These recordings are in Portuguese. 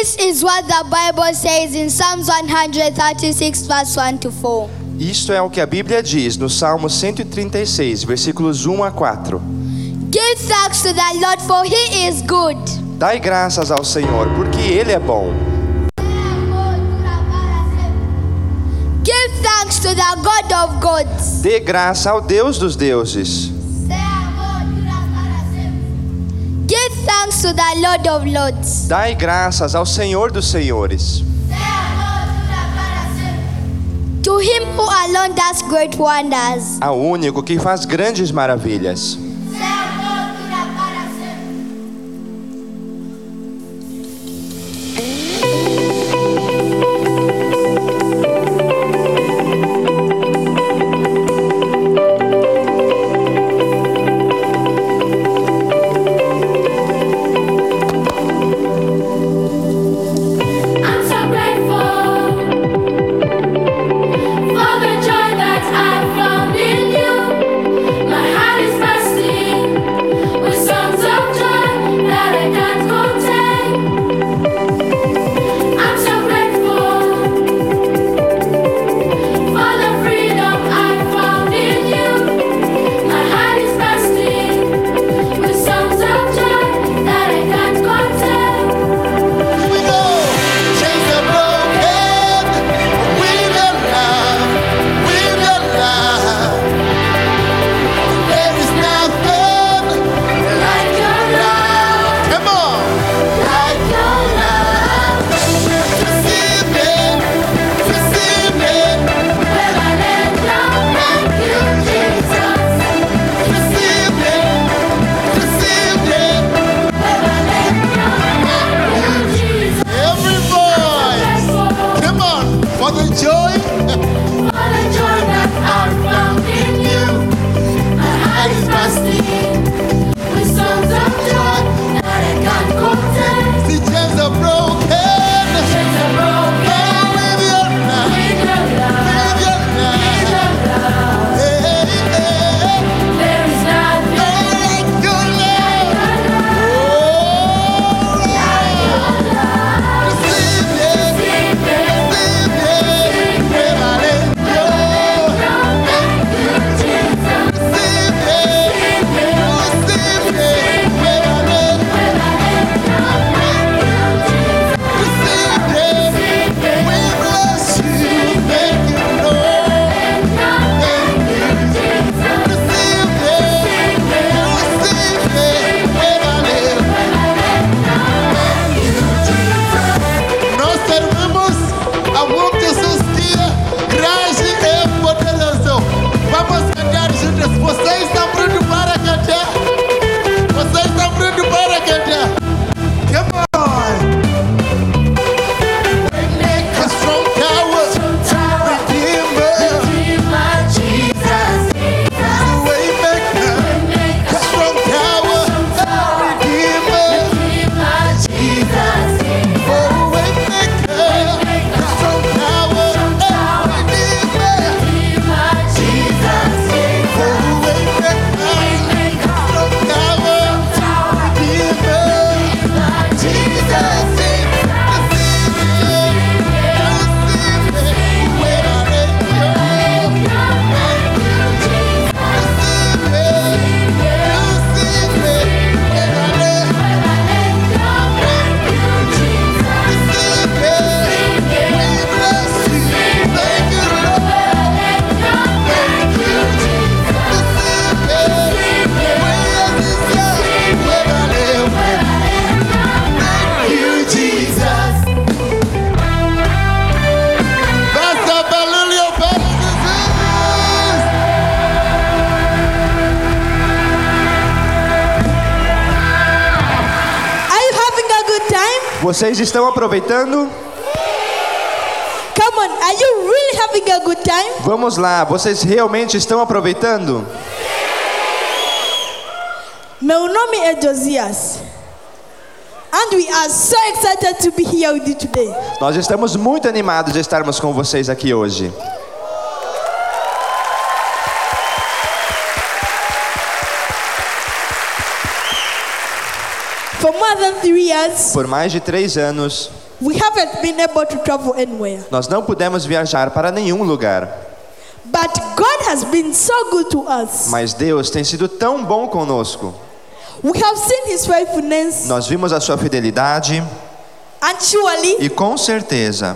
This is what the Bible says in Psalms 136, verse 1 to 4. Isto é o que a Bíblia diz no Salmo 136, versículos 1 a 4. Give thanks to the Lord, for he is good. Dai graças ao Senhor, porque Ele é bom. Give thanks to the God of gods. Dê graça ao Deus dos deuses. To the Lord of lords. Dai graças ao Senhor dos senhores. To him who alone does great wonders. Ao único que faz grandes maravilhas. Vocês estão aproveitando? Come on, are you really having a good time? Vamos lá, vocês realmente estão aproveitando? Meu nome é Josias. And we are so excited to be here with you today. Nós estamos muito animados de estarmos com vocês aqui hoje. Years, Por mais de três anos, We haven't been able to travel anywhere. Nós não pudemos viajar para nenhum lugar, But God has been so good to us. mas Deus tem sido tão bom conosco. We have seen His faithfulness, Nós vimos a sua fidelidade and surely e com certeza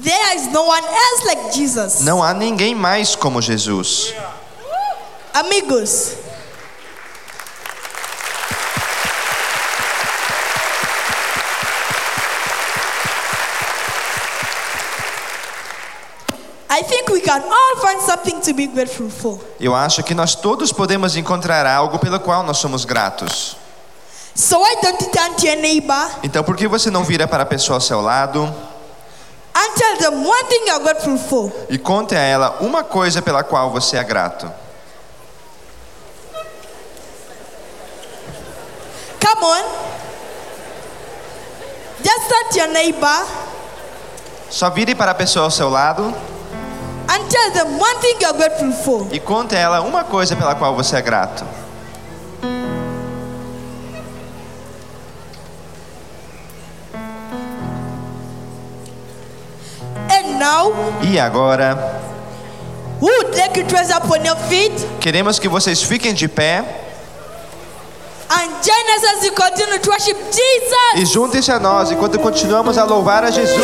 there is no one else like Jesus. não há ninguém mais como Jesus. Amigos, Eu acho que nós todos podemos encontrar algo pelo qual nós somos gratos. So why don't you turn to your neighbor Então, por que você não vira para a pessoa ao seu lado and tell them one thing you're grateful for? e conte a ela uma coisa pela qual você é grato? Come on. Just turn to your neighbor Só vire para a pessoa ao seu lado and tell them one thing you're grateful for. e conte a ela uma coisa pela qual você é grato. And now, E agora, would like to rise up on your feet queremos que vocês fiquem de pé and join us as we continue to worship Jesus? e juntem-se a nós enquanto continuamos a louvar a Jesus.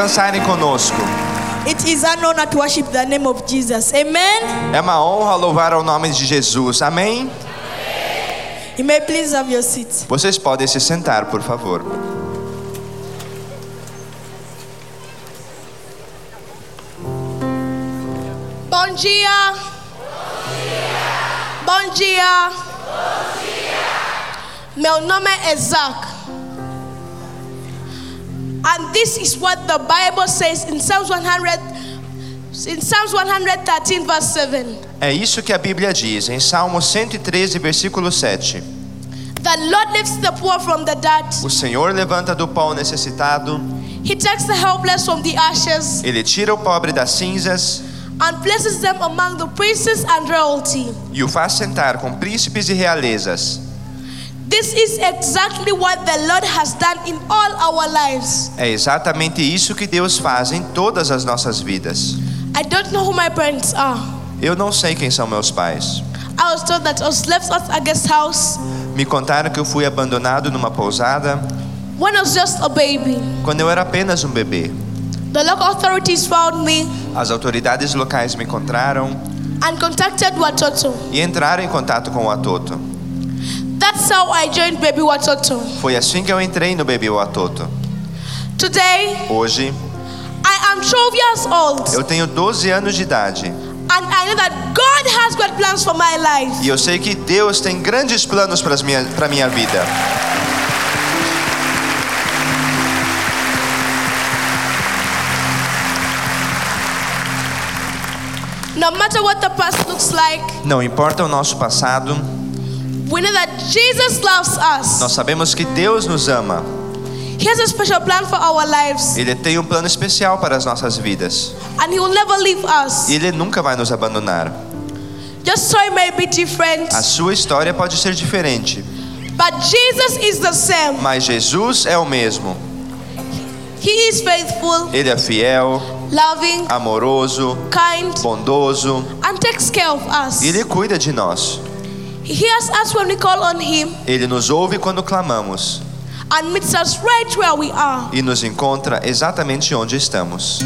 Dançarem conosco. It is an honor to worship the name of Jesus. Amen. É uma honra louvar ao nome de Jesus. Amém? You may please have your seat. Vocês podem se sentar, por favor. Bom dia. Bom dia. Meu nome é Isaac. And this is what the Bible says in Psalms 100 in Psalms 113 verse 7. É isso que a Bíblia diz em Salmo 113, versículo 7. The Lord lifts the poor from the dirt. O Senhor levanta do pó o necessitado, He takes the helpless from the ashes ele tira o pobre das cinzas and places them among the princes and royalty. e o faz sentar com príncipes e realezas. This is exactly what the Lord has done in all our lives. É exatamente isso que Deus faz em todas as nossas vidas. I don't know who my parents are. Eu não sei quem são meus pais. I was told that I was left at a guest house Me contaram que eu fui abandonado numa pousada when I was just a baby. quando eu era apenas um bebê. The local authorities found me As autoridades locais me encontraram and contacted Watoto. e entraram em contato com o Atoto. That's how I joined Baby Watoto. Foi assim que eu entrei no Bebê Atoto. Today, Hoje, I am 12 years old eu tenho 12 anos de idade and I know that God has great plans for my life. e eu sei que Deus tem grandes planos para minha, pra minha vida. No matter what the past looks like, Não importa o nosso passado, we know that Jesus loves us. nós sabemos que Deus nos ama. He has a special plan for our lives Ele tem um plano especial para as nossas vidas and He will never leave us. e Ele nunca vai nos abandonar. Your story may be different, A sua história pode ser diferente, but Jesus is the same. mas Jesus é o mesmo. He is faithful, Ele é fiel, loving, amoroso, kind, bondoso and takes care of us. Ele cuida de nós. He hears us when we call on Him Ele nos ouve quando clamamos and meets us right where we are. e nos encontra exatamente onde estamos.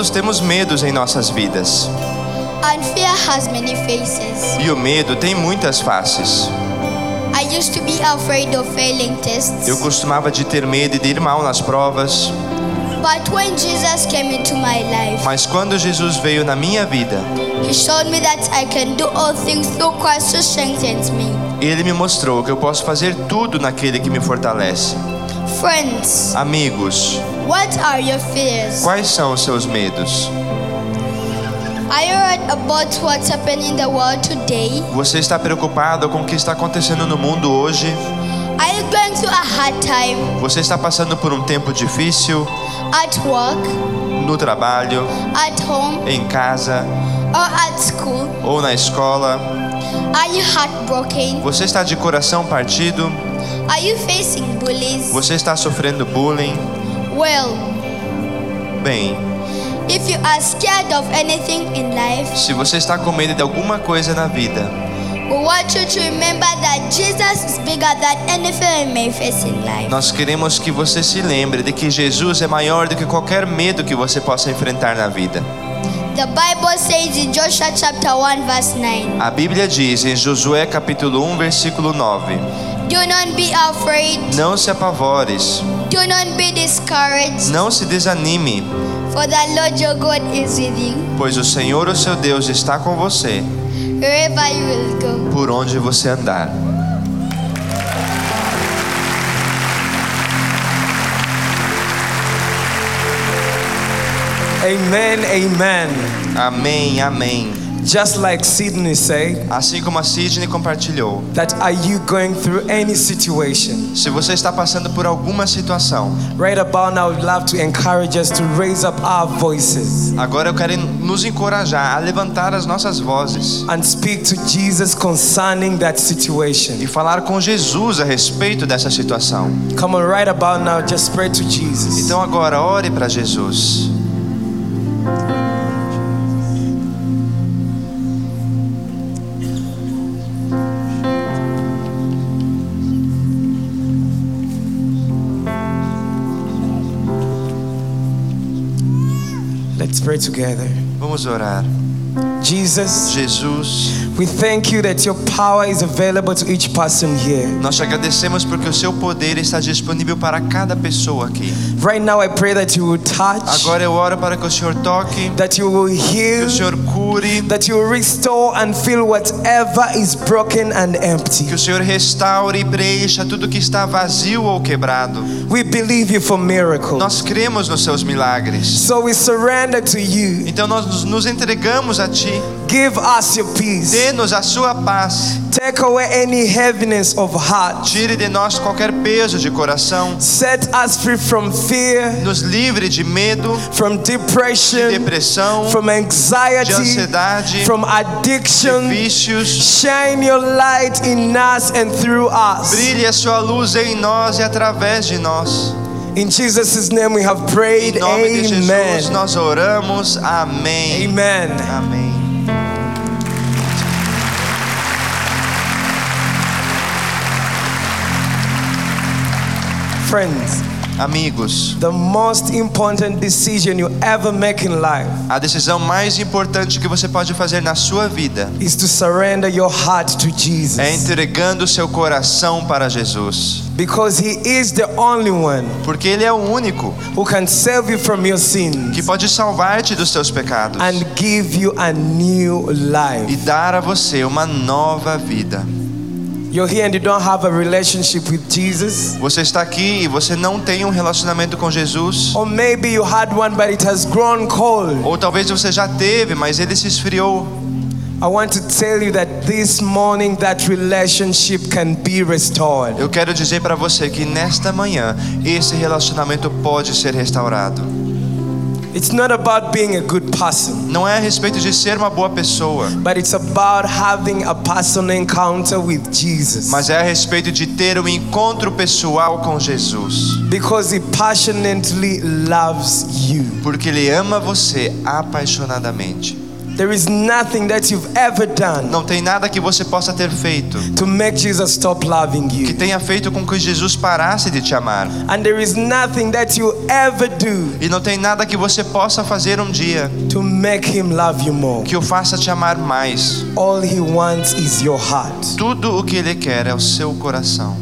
Todos temos medos em nossas vidas. and fear has many faces. E o medo tem muitas faces. I used to be afraid of failing tests, Eu costumava de ter medo de ir mal nas provas, but when Jesus came into my life, mas quando Jesus veio na minha vida, ele me mostrou que eu posso fazer tudo naquele que me fortalece. Friends, Amigos, what are your fears? quais são os seus medos? Are you worried about what's happening in the world today? Você está preocupado com o que está acontecendo no mundo hoje? Are you going through a hard time Você está passando por um tempo difícil at work, no trabalho, at home, em casa or at school? ou na escola? Are you heartbroken? Você está de coração partido? Are you facing bullies? Você está sofrendo bullying? Well, Bem, if you are scared of anything in life, se você está com medo de alguma coisa na vida, we want you to remember that Jesus is bigger than anything you may face in life. nós queremos que você se lembre de que Jesus é maior do que qualquer medo que você possa enfrentar na vida. The Bible says in Joshua chapter 1 verse 9, A Bíblia diz em Josué capítulo 1, versículo 9: Do not be afraid, Não se apavores, do not be discouraged, não se desanime, for the Lord your God is with you pois o Senhor, o seu Deus, está com você wherever you will go. por onde você andar. Amen, amen. Amém, amém. Just like Sydney said, Assim como a Sidney compartilhou, that are you going through any situation? se você está passando por alguma situação, Right about now, I would love to encourage us to raise up our voices agora eu quero nos encorajar a levantar as nossas vozes and speak to Jesus concerning that situation. e falar com Jesus a respeito dessa situação. Come on, right about now, just pray to Jesus. Então agora ore para Jesus. Vamos orar. Jesus, Jesus, we thank you that your power is available to each person here. nós te agradecemos porque o seu poder está disponível para cada pessoa aqui. Right now, I pray that you will touch, Agora eu oro para que o Senhor toque, that you will que heal, o Senhor cure, that you will restore and fill whatever is broken and empty. que o Senhor restaure e preencha tudo que está vazio ou quebrado. We believe you for miracles. Nós cremos nos seus milagres. So we surrender to you. Então nós nos entregamos a Ti. Give us your peace. Dê-nos a sua paz. Take away any heaviness of heart. Tire de nós qualquer peso de coração. Set us free from fear, Nos livre de medo, from de depression, depressão, from de anxiety, ansiedade, from de addiction. vícios. Shine your light in us and through us. Brilhe a sua luz em nós e através de nós. In Jesus' name we have prayed. Em nome de Jesus Amen. nós oramos. Amém. Amen. Amém. Friends, Amigos, the most important decision you ever make in life a decisão mais importante que você pode fazer na sua vida is to surrender your heart to é Jesus. entregando seu coração para Jesus, Because He is the only one porque ele é o único who can save you from your sins que pode salvar-te dos teus pecados and give you a new e life. dar a você uma nova vida. You're here and you don't have a relationship with Jesus. Você está aqui e você não tem um relacionamento com Jesus, Or maybe you had one but it has grown cold. ou talvez você já teve, mas ele se esfriou. I want to tell you that this morning that relationship can be restored. Eu quero dizer para você que nesta manhã esse relacionamento pode ser restaurado. It's not about being a good person, Não é a respeito de ser uma boa pessoa, but it's about having a personal encounter with Jesus. mas é a respeito de ter um encontro pessoal com Jesus, Because He passionately loves you. porque ele ama você apaixonadamente. There is nothing that you've ever done Não tem nada que você possa ter feito to make Jesus stop loving que you. tenha feito com que Jesus parasse de te amar. And there is nothing that you ever do E não tem nada que você possa fazer um dia to make him love you more. que o faça te amar mais. All he wants is your heart. Tudo o que ele quer é o seu coração.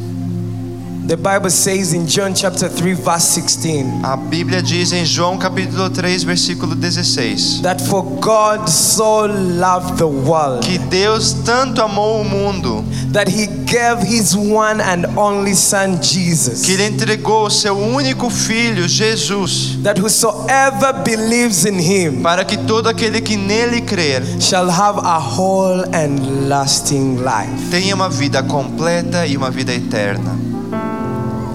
The Bible says in John chapter 3 verse 16 A Bíblia diz em João capítulo 3, versículo 16, that for God so loved the world que Deus tanto amou o mundo that he gave his one and only son Jesus que ele entregou o seu único filho, Jesus, that whosoever believes in him para que todo aquele que nele crer shall have a whole and lasting life. tenha uma vida completa e uma vida eterna.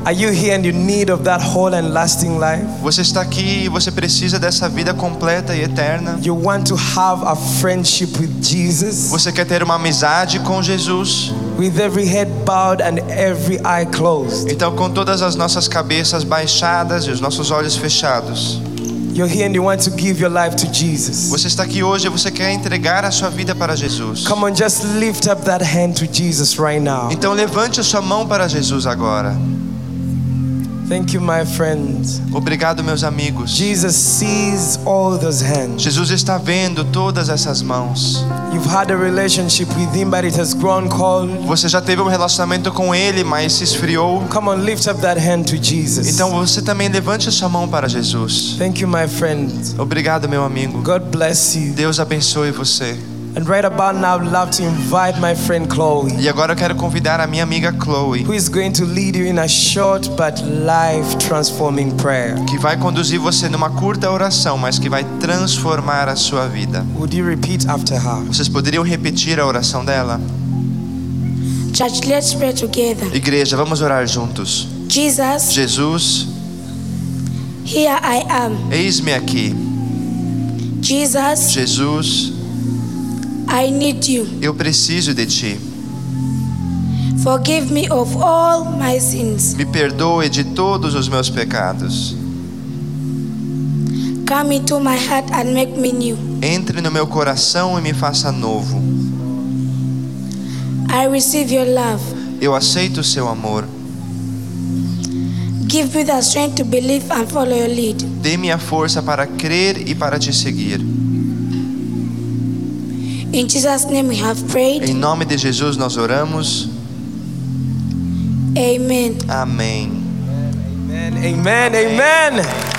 Are you here and you need of that whole and lasting life? Você está aqui e você precisa dessa vida completa e eterna. You want to have a friendship with Jesus Você quer ter uma amizade com Jesus? with every head bowed and every eye closed. Então, com todas as nossas cabeças baixadas e os nossos olhos fechados, You're here and you want to give your life to Jesus. você está aqui hoje e você quer entregar a sua vida para Jesus. Come on, just lift up that hand to Jesus right now. Então, levante a sua mão para Jesus agora. Thank you, my friends. Obrigado, meus amigos. Jesus sees all those hands. Jesus está vendo todas essas mãos. You've had a relationship with Him, but it has grown cold. Você já teve um relacionamento com Ele, mas se esfriou. Come on, lift up that hand to Jesus. Então, você também levante a sua mão para Jesus. Thank you, my friend. Obrigado, meu amigo. God bless you. Deus abençoe você. And right about now, I'd love to invite my friend Chloe, E agora eu quero convidar a minha amiga Chloe, who is going to lead you in a short but life transforming prayer. que vai conduzir você numa curta oração, mas que vai transformar a sua vida. Would you repeat after her? Vocês poderiam repetir a oração dela? Church, let's pray together. Igreja, vamos orar juntos. Jesus, Jesus, here I am. eis-me aqui. Jesus, Jesus, I need you. eu preciso de ti. Forgive me of all my sins. Me perdoe de todos os meus pecados. Come into my heart and make me new. Entre no meu coração e me faça novo. I receive your love. Eu aceito o seu amor. Give me the strength to believe and follow your lead. Dê-me a força para crer e para te seguir. In Jesus' name we have prayed. Em nome de Jesus nós oramos. Amen. Amém. Amen, amen, amen. To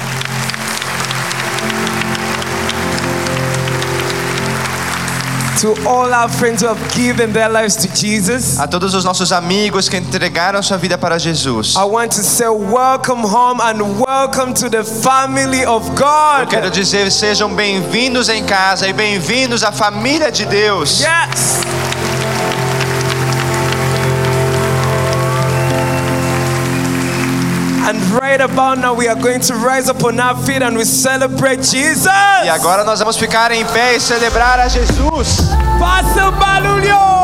A todos os nossos amigos que entregaram sua vida para Jesus. I want to say welcome home and welcome to the family of God. Quero dizer, sejam bem-vindos em casa e bem-vindos à família de Deus. Yes. And right about now, we are going to rise up on our feet and we celebrate Jesus. E agora nós vamos ficar em pé e celebrar a Jesus. Passa o barulho.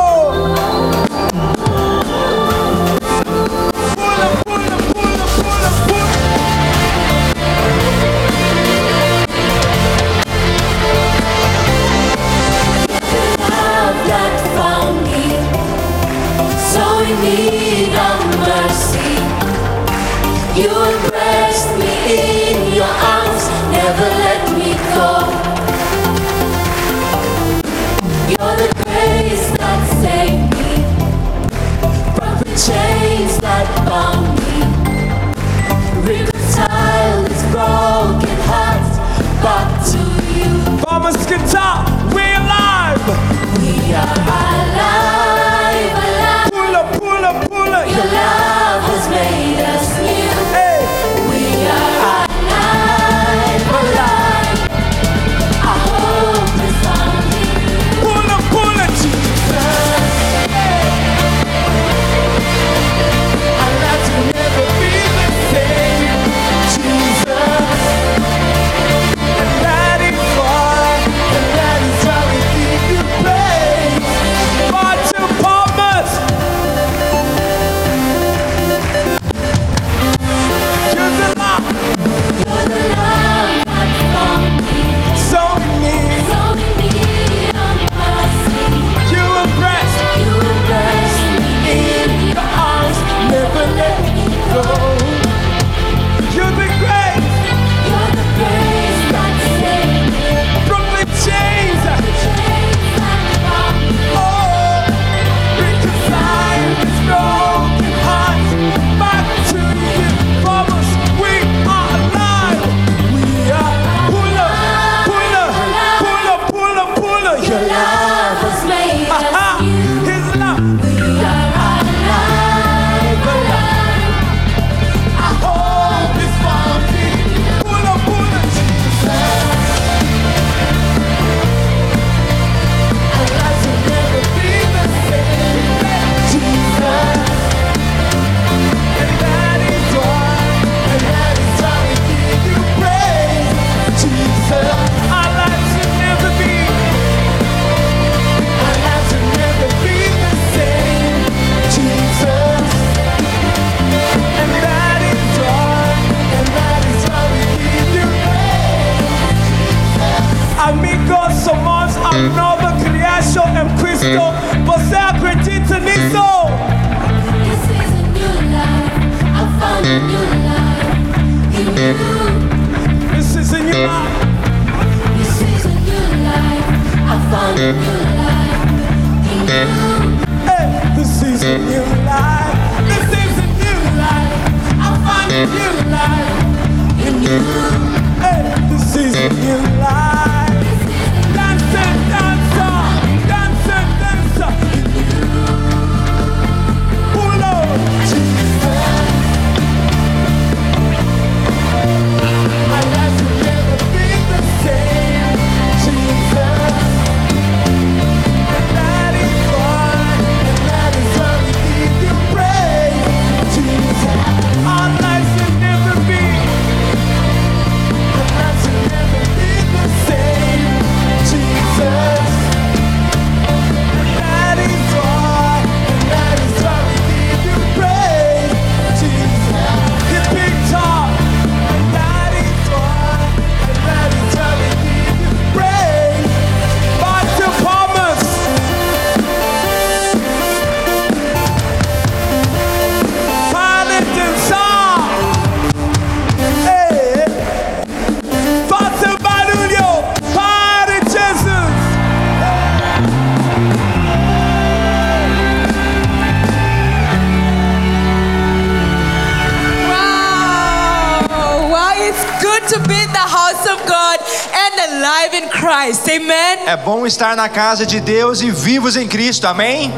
É bom estar na casa de Deus e vivos em Cristo, amém?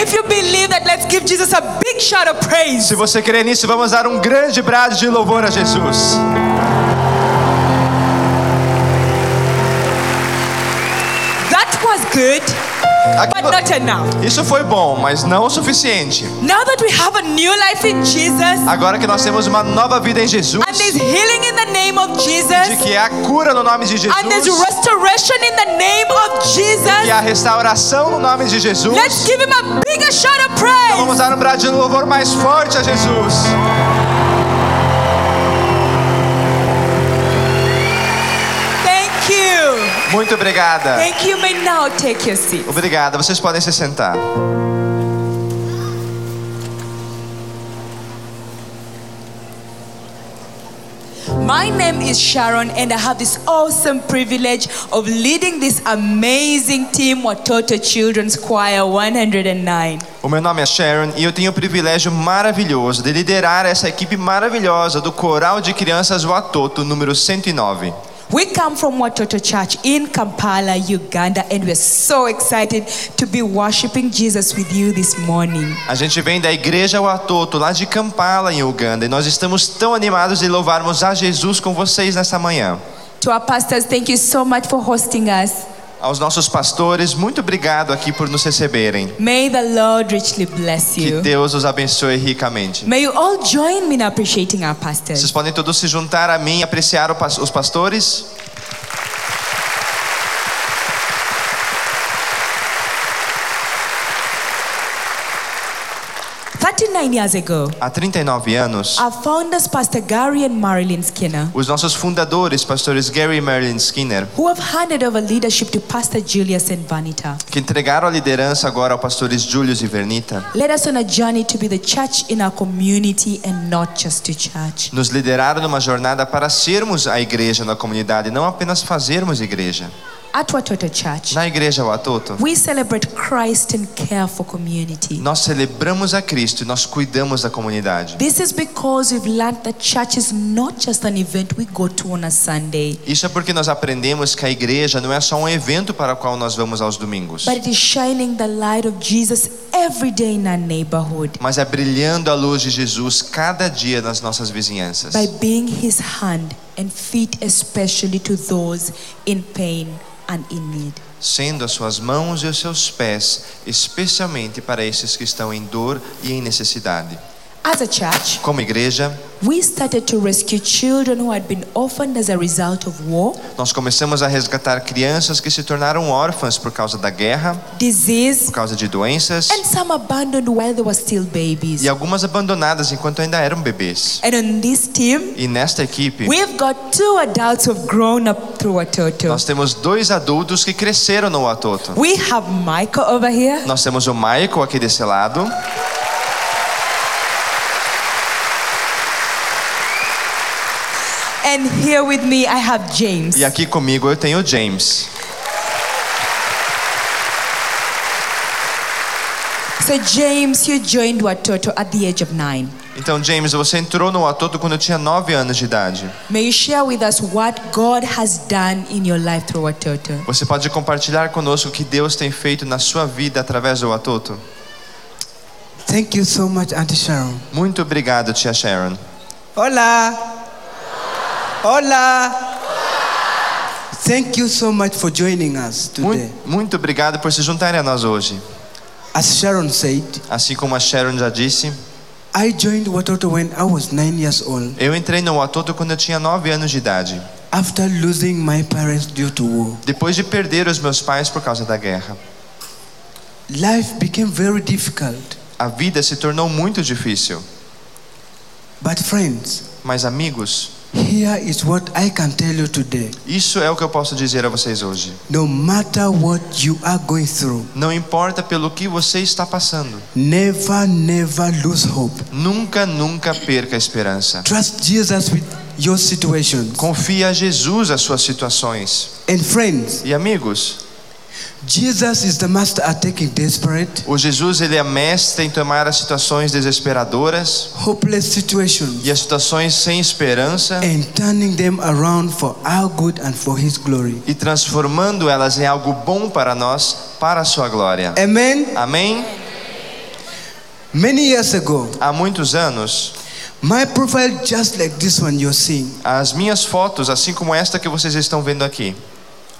If you believe that, let's give Jesus a big shout of praise. Se você crê nisso, vamos dar um grande brado de louvor a Jesus. That was good, but Aquilo- not enough. Isso foi bom, mas não o suficiente. Now that we have a new life in Jesus, Agora que nós temos uma nova vida em Jesus, and there's healing in the name of de Jesus, que há cura no nome de and there's Jesus restoration in the name of e Jesus, a restauração no nome de Jesus, let's give him a bigger shout of vamos praise. dar um brado de louvor mais forte a Jesus. Muito obrigada. Thank you. May now take your seat. Obrigada. Vocês podem se sentar. My name is Sharon, and I have this awesome privilege of leading this amazing team, Watoto Children's Choir 109. O meu nome é Sharon e eu tenho o privilégio maravilhoso de liderar essa equipe maravilhosa do Coral de Crianças Watoto número 109. We come from Watoto Church in Kampala, Uganda, and we're so excited to be worshiping Jesus with you this morning. A gente vem da igreja Watoto, lá de Kampala, em Uganda, e nós estamos tão animados de louvarmos a Jesus com vocês nessa manhã. To our pastors, thank you so much for hosting us. Aos nossos pastores, muito obrigado aqui por nos receberem. May the Lord richly bless Que you. Deus os abençoe ricamente. May you all join me in appreciating our pastors. Vocês podem todos se juntar a mim e apreciar os pastores? Thirty-nine years ago, Há 39 anos, our founders, Pastor Gary and Marilyn Skinner, os nossos fundadores, pastores Gary e Marilyn Skinner, who have handed over leadership to Pastor Julius and Vanita, que entregaram a liderança agora aos pastores Julius e Vernita, led us on a journey to be the church in our community and not just to church. nos lideraram numa jornada para sermos a igreja na comunidade, não apenas fazermos igreja. At Watoto Church, Na igreja Watoto, we celebrate Christ and care for community. nós celebramos a Cristo e nós cuidamos da comunidade. This is because we've learned that church is not just an event we go to on a Sunday, Isso é porque nós aprendemos que a igreja não é só um evento para o qual nós vamos aos domingos, but it is shining the light of Jesus every day in our neighborhood mas é brilhando a luz de Jesus cada dia nas nossas vizinhanças. by being his hand and feet, especially to those in pain and in need. sendo as suas mãos e os seus pés, especialmente para esses que estão em dor e em necessidade. As a church, Como igreja, we started to rescue children who had been orphaned as a result of war, nós começamos a resgatar crianças que se tornaram órfãs por causa da guerra, disease, por causa de doenças and some abandoned while they were still babies. e algumas abandonadas enquanto ainda eram bebês. And on this team, E nesta equipe, we've got two adults who have grown up through Watoto. nós temos dois adultos que cresceram no Watoto. We have Michael over here, Nós temos o Michael aqui desse lado, And here with me I have James. E aqui comigo eu tenho James. So James, you joined Watoto at the age of nine. Então James, você entrou no Watoto quando eu tinha 9 anos de idade. May you share with us what God has done in your life through Watoto. Você pode compartilhar conosco o que Deus tem feito na sua vida através do Watoto? Thank you so much, Auntie Sharon. Muito obrigado, tia Sharon. Olá. Hola. Thank you so much for joining us today. Muito, muito obrigado por se juntarem a nós hoje. As Sharon said, Assim como a Sharon já disse, I joined Watoto when I was nine years old eu entrei no Atoto quando eu tinha 9 anos de idade, after losing my parents due to war. depois de perder os meus pais por causa da guerra. Life became very difficult. A vida se tornou muito difícil. But friends, Mas amigos, here is what I can tell you today. isso é o que eu posso dizer a vocês hoje. No matter what you are going through, Não importa pelo que você está passando, never, never lose hope. nunca, nunca perca a esperança. Trust Jesus with your situations. Confie a Jesus as suas situações. And friends, E amigos, Jesus is the master at taking desperate, o Jesus ele é mestre em tomar as situações desesperadoras hopeless situations e as situações sem esperança and turning them around for our good and for his glory. e transformando elas em algo bom para nós, para a sua glória. Amen. Amém? Many years ago, Há muitos anos, my profile just like this one you're seeing as minhas fotos, assim como esta que vocês estão vendo aqui,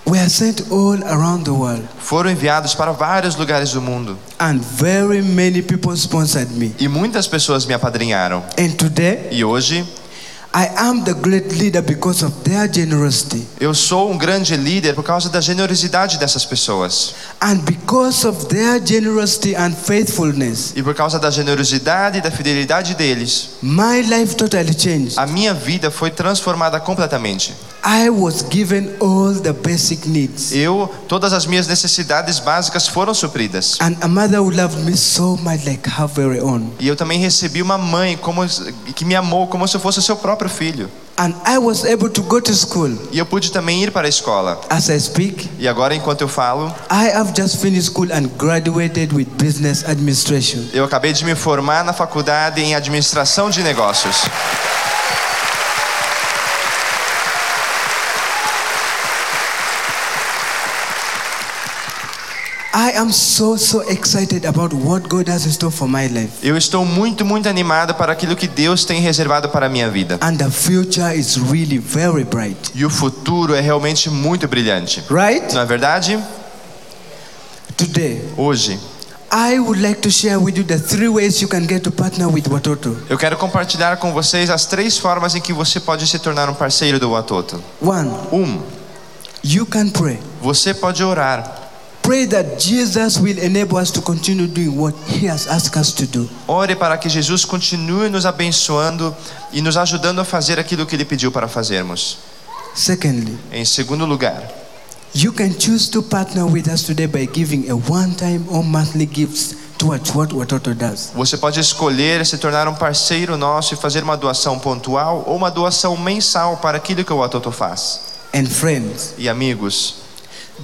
were sent all around the world foram enviados para vários lugares do mundo and very many people sponsored me. e muitas pessoas me apadrinharam. And today, E hoje I am the great leader because of their generosity eu sou um grande líder por causa da generosidade dessas pessoas and because of their generosity and faithfulness. e por causa da generosidade e da fidelidade deles. My life totally changed. A minha vida foi transformada completamente. I was given all the basic needs. Eu, todas as minhas necessidades básicas foram supridas. And a mother who loved me so much like her very own. E eu também recebi uma mãe como, que me amou como se eu fosse seu próprio filho. And I was able to go to school. E eu pude também ir para a escola. As I speak, E agora, enquanto eu falo, I have just finished school and graduated with business administration. eu acabei de me formar na faculdade em administração de negócios. I am so so excited about what God has in store for my life. Eu estou muito, muito animado para aquilo que Deus tem reservado para a minha vida. And the future is really very bright. E o futuro é realmente muito brilhante. Right? Não é verdade? Today, Hoje, I would like to share with you the three ways you can get to partner with Watoto. eu quero compartilhar com vocês as três formas em que você pode se tornar um parceiro do Watoto. One, Um, you can pray. você pode orar. Pray that Jesus will enable us to continue doing what He has asked us to do. Ore para que Jesus continue nos abençoando e nos ajudando a fazer aquilo que Ele pediu para fazermos. Secondly, Em segundo lugar, you can choose to partner with us today by giving a one-time or monthly gifts towards what Watoto does. você pode escolher se tornar um parceiro nosso e fazer uma doação pontual ou uma doação mensal para aquilo que o Watoto faz. And friends, E amigos,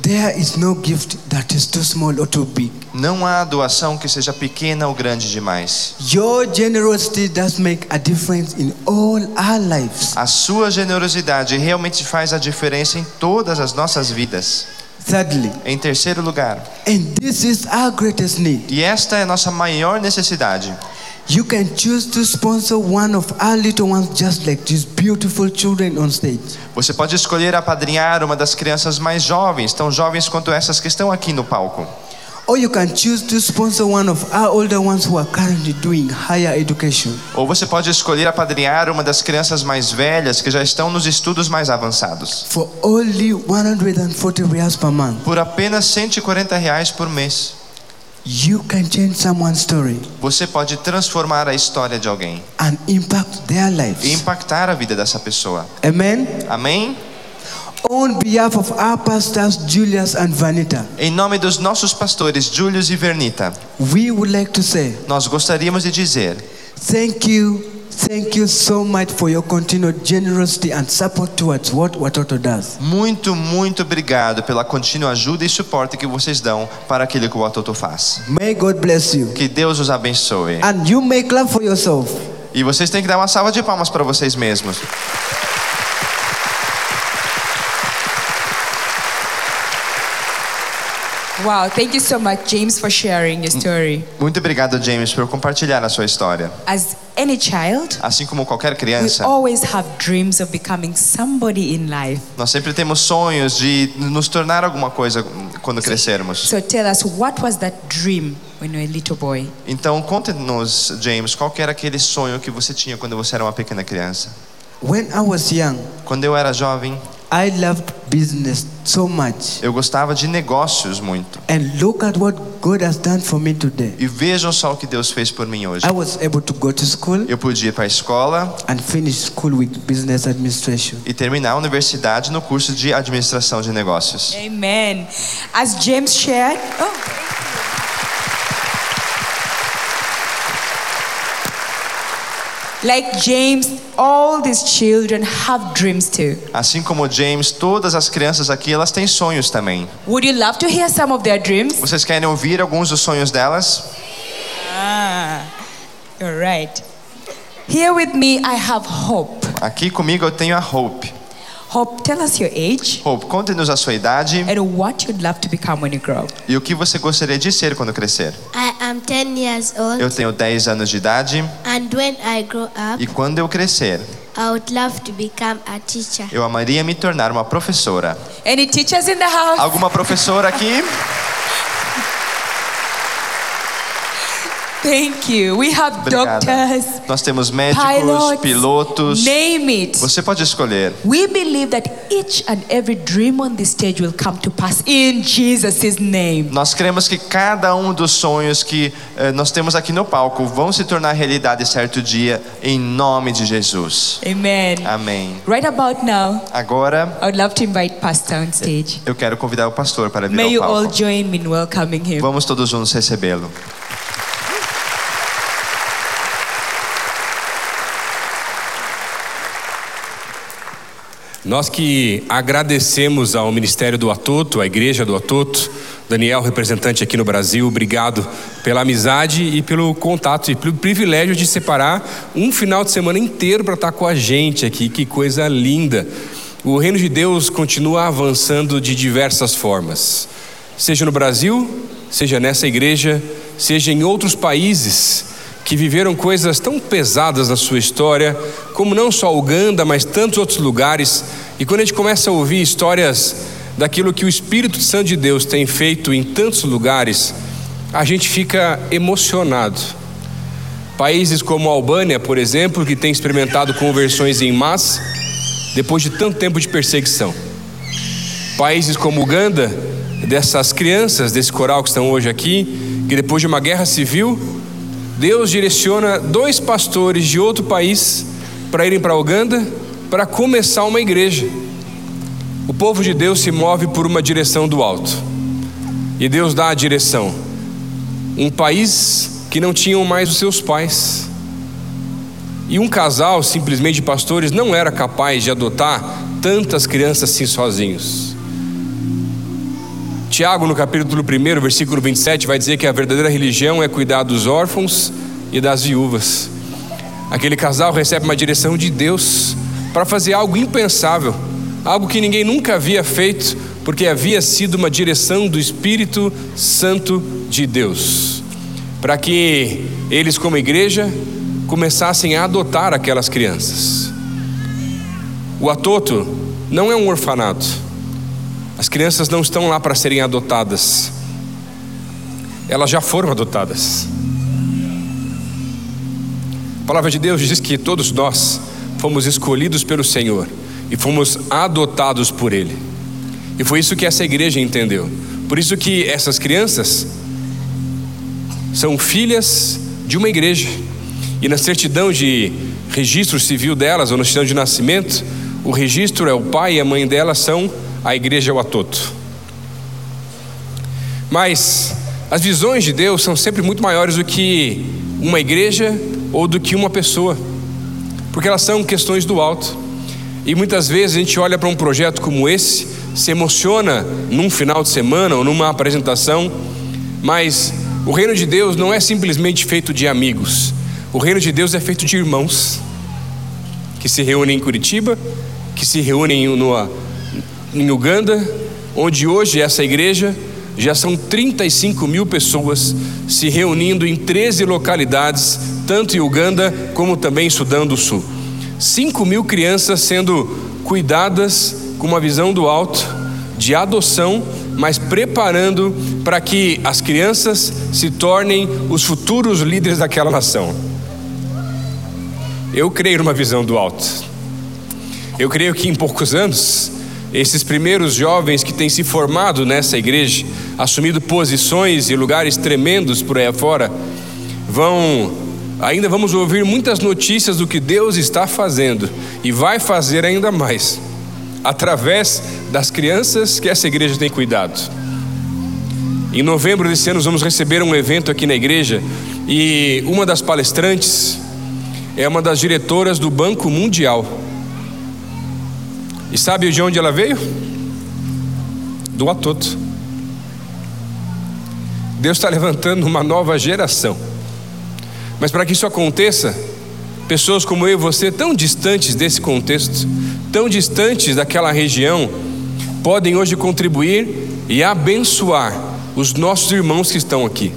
there is no gift that is too small or too big. não há doação que seja pequena ou grande demais. Your generosity does make a difference in all our lives. A sua generosidade realmente faz a diferença em todas as nossas vidas. Thirdly, Em terceiro lugar, and this is our greatest need, e esta é a nossa maior necessidade, you can choose to sponsor one of our little ones just like these beautiful children on stage. você pode escolher apadrinhar uma das crianças mais jovens, tão jovens quanto essas que estão aqui no palco. Or you can choose to sponsor one of our older ones who are currently doing higher education. Ou você pode escolher apadrinhar uma das crianças mais velhas que já estão nos estudos mais avançados. For only 140 reals per month, Por apenas 140 reais por mês, you can change someone's story você pode transformar a história de alguém and impact their e lives. impactar a vida dessa pessoa. Amen. Amém? On behalf of our pastors, Julius and Vanita, Em nome dos nossos pastores Julius e Vernita, we would like to say nós gostaríamos de dizer thank you, Thank you so much for your continued generosity and support towards what Watoto does. Muito, muito obrigado pela contínua ajuda e suporte que vocês dão para aquilo que o Atoto faz. May God bless you. Que Deus os abençoe. And you make love for yourself. E vocês têm que dar uma salva de palmas para vocês mesmos. Wow, thank you so much, James, for sharing your story. Muito obrigado, James, por compartilhar a sua história. As any child, Assim como qualquer we criança, always have dreams of becoming somebody in life. nós sempre temos sonhos de nos tornar alguma coisa quando crescermos. So tell us, what was that dream when you were a little boy? Então, conte-nos, James, qual que era aquele sonho que você tinha quando você era uma pequena criança? When I was young, Quando eu era jovem, I loved business so much. eu gostava de negócios muito. And look at what God has done for me today. E vejam só o que Deus fez por mim hoje. I was able to go to school Eu podia ir para a escola and finish school with business administration. e terminar a universidade no curso de administração de negócios. Amen. As James shared, oh, like James, all these children have dreams too. Assim como James, todas as crianças aqui, elas têm sonhos também. Would you love to hear some of their dreams? Vocês querem ouvir alguns dos sonhos delas? Ah, you're right. Here with me, I have Hope. Aqui comigo eu tenho a Hope. Hope, tell us your age Hope, conte-nos a sua idade and what you'd love to become when you grow up. e o que você gostaria de ser quando crescer. I am 10 years old, Eu tenho 10 anos de idade and when I grow up, e quando eu crescer, I would love to become a teacher. eu amaria me tornar uma professora. Any teachers in the house? Alguma professora aqui? Thank you. We have Obrigada. doctors, Nós temos médicos, pilots, pilotos. name it. Você pode escolher. We believe that each and every dream on this stage will come to pass in Jesus' name. Nós cremos que cada um dos sonhos que eh, nós temos aqui no palco vão se tornar realidade certo dia, em nome de Jesus. Amen. Amém. Right about now, Agora, I would love to invite Pastor on stage. eu quero convidar o pastor para vir May you ao all palco. join me in welcoming him. Vamos todos juntos recebê-lo. Nós que agradecemos ao Ministério do Atoto, à Igreja do Atoto, Daniel, representante aqui no Brasil, obrigado pela amizade e pelo contato e pelo privilégio de separar um final de semana inteiro para estar com a gente aqui. Que coisa linda! O reino de Deus continua avançando de diversas formas, seja no Brasil, seja nessa igreja, seja em outros países que viveram coisas tão pesadas na sua história, como não só Uganda, mas tantos outros lugares. E quando a gente começa a ouvir histórias daquilo que o Espírito Santo de Deus tem feito em tantos lugares, a gente fica emocionado. Países como a Albânia, por exemplo, que tem experimentado conversões em massa depois de tanto tempo de perseguição. Países como Uganda, dessas crianças desse coral que estão hoje aqui, que depois de uma guerra civil, Deus direciona dois pastores de outro país para irem para Uganda para começar uma igreja. O povo de Deus se move por uma direção do alto. E Deus dá a direção. Um país que não tinham mais os seus pais. E um casal, simplesmente de pastores, não era capaz de adotar tantas crianças assim sozinhos. Tiago, no capítulo 1, versículo 27, vai dizer que a verdadeira religião é cuidar dos órfãos e das viúvas. Aquele casal recebe uma direção de Deus para fazer algo impensável, algo que ninguém nunca havia feito, porque havia sido uma direção do Espírito Santo de Deus, para que eles, como igreja, começassem a adotar aquelas crianças. O Atoto não é um orfanato. As crianças não estão lá para serem adotadas. Elas já foram adotadas. Palavra de Deus diz que todos nós fomos escolhidos pelo Senhor e fomos adotados por Ele. E foi isso que essa igreja entendeu. Por isso que essas crianças são filhas de uma igreja. E na certidão de registro civil delas, ou na certidão de nascimento, o registro é o pai e a mãe delas são a igreja Watoto. Mas as visões de Deus são sempre muito maiores do que uma igreja ou do que uma pessoa. porque elas são questões do alto. E muitas vezes a gente olha para um projeto como esse, se emociona num final de semana ou numa apresentação, mas o reino de Deus não é simplesmente feito de amigos. O reino de Deus é feito de irmãos que se reúnem em Curitiba, que se reúnem no, em Uganda, onde hoje essa igreja já são 35 mil pessoas se reunindo em 13 localidades, tanto em Uganda como também em Sudão do Sul. 5 mil crianças sendo cuidadas com uma visão do alto, de adoção, mas preparando para que as crianças se tornem os futuros líderes daquela nação. Eu creio numa visão do alto. Eu creio que em poucos anos, esses primeiros jovens que têm se formado nessa igreja, assumido posições e lugares tremendos por aí afora, vão, ainda vamos ouvir muitas notícias do que Deus está fazendo e vai fazer ainda mais, através das crianças que essa igreja tem cuidado. Em novembro desse ano, vamos receber um evento aqui na igreja e uma das palestrantes é uma das diretoras do Banco Mundial. E sabe de onde ela veio? Do Atoto. Deus está levantando uma nova geração. Mas para que isso aconteça, pessoas como eu e você, tão distantes desse contexto, tão distantes daquela região, podem hoje contribuir e abençoar os nossos irmãos que estão aqui.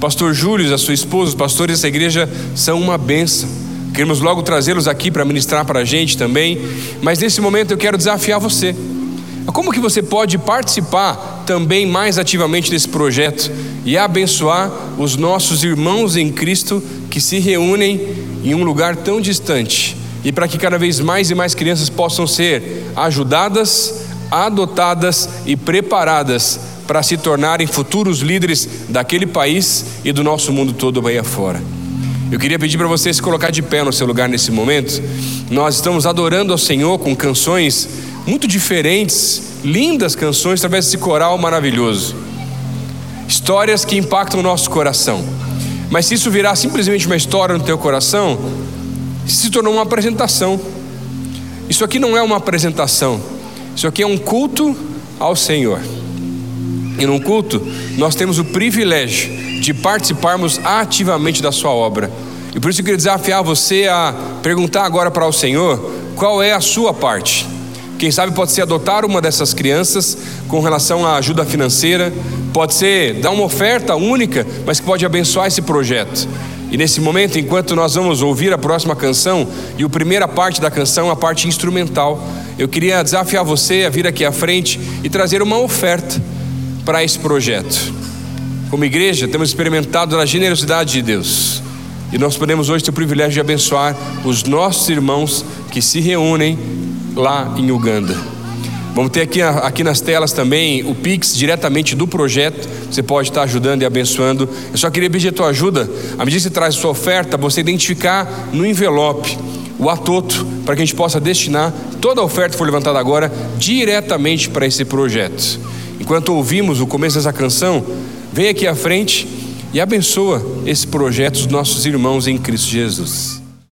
Pastor Júlio, a sua esposa, os pastores dessa igreja são uma benção. Queremos logo trazê-los aqui para ministrar para a gente também. Mas nesse momento eu quero desafiar você. Como que você pode participar também mais ativamente desse projeto e abençoar os nossos irmãos em Cristo que se reúnem em um lugar tão distante e para que cada vez mais e mais crianças possam ser ajudadas, adotadas e preparadas para se tornarem futuros líderes daquele país e do nosso mundo todo aí afora. Eu queria pedir para você se colocar de pé no seu lugar nesse momento. Nós estamos adorando ao Senhor com canções muito diferentes, lindas canções através desse coral maravilhoso. Histórias que impactam o nosso coração. Mas se isso virar simplesmente uma história no teu coração, se tornou uma apresentação. Isso aqui não é uma apresentação. Isso aqui é um culto ao Senhor. E num culto, nós temos o privilégio de participarmos ativamente da sua obra. E por isso eu queria desafiar você a perguntar agora para o Senhor qual é a sua parte. Quem sabe pode ser adotar uma dessas crianças com relação à ajuda financeira, pode ser dar uma oferta única, mas que pode abençoar esse projeto. E nesse momento, enquanto nós vamos ouvir a próxima canção, e a primeira parte da canção, a parte instrumental, eu queria desafiar você a vir aqui à frente e trazer uma oferta para esse projeto. Como igreja, temos experimentado a generosidade de Deus. E nós podemos hoje ter o privilégio de abençoar os nossos irmãos que se reúnem lá em Uganda. Vamos ter aqui, aqui nas telas também o Pix diretamente do projeto. Você pode estar ajudando e abençoando. Eu só queria pedir a tua ajuda. À medida que você traz a sua oferta, você identificar no envelope o atoto, para que a gente possa destinar toda a oferta que for levantada agora diretamente para esse projeto. Enquanto ouvimos o começo dessa canção, Vem aqui à frente e abençoa esse projeto dos nossos irmãos em Cristo Jesus.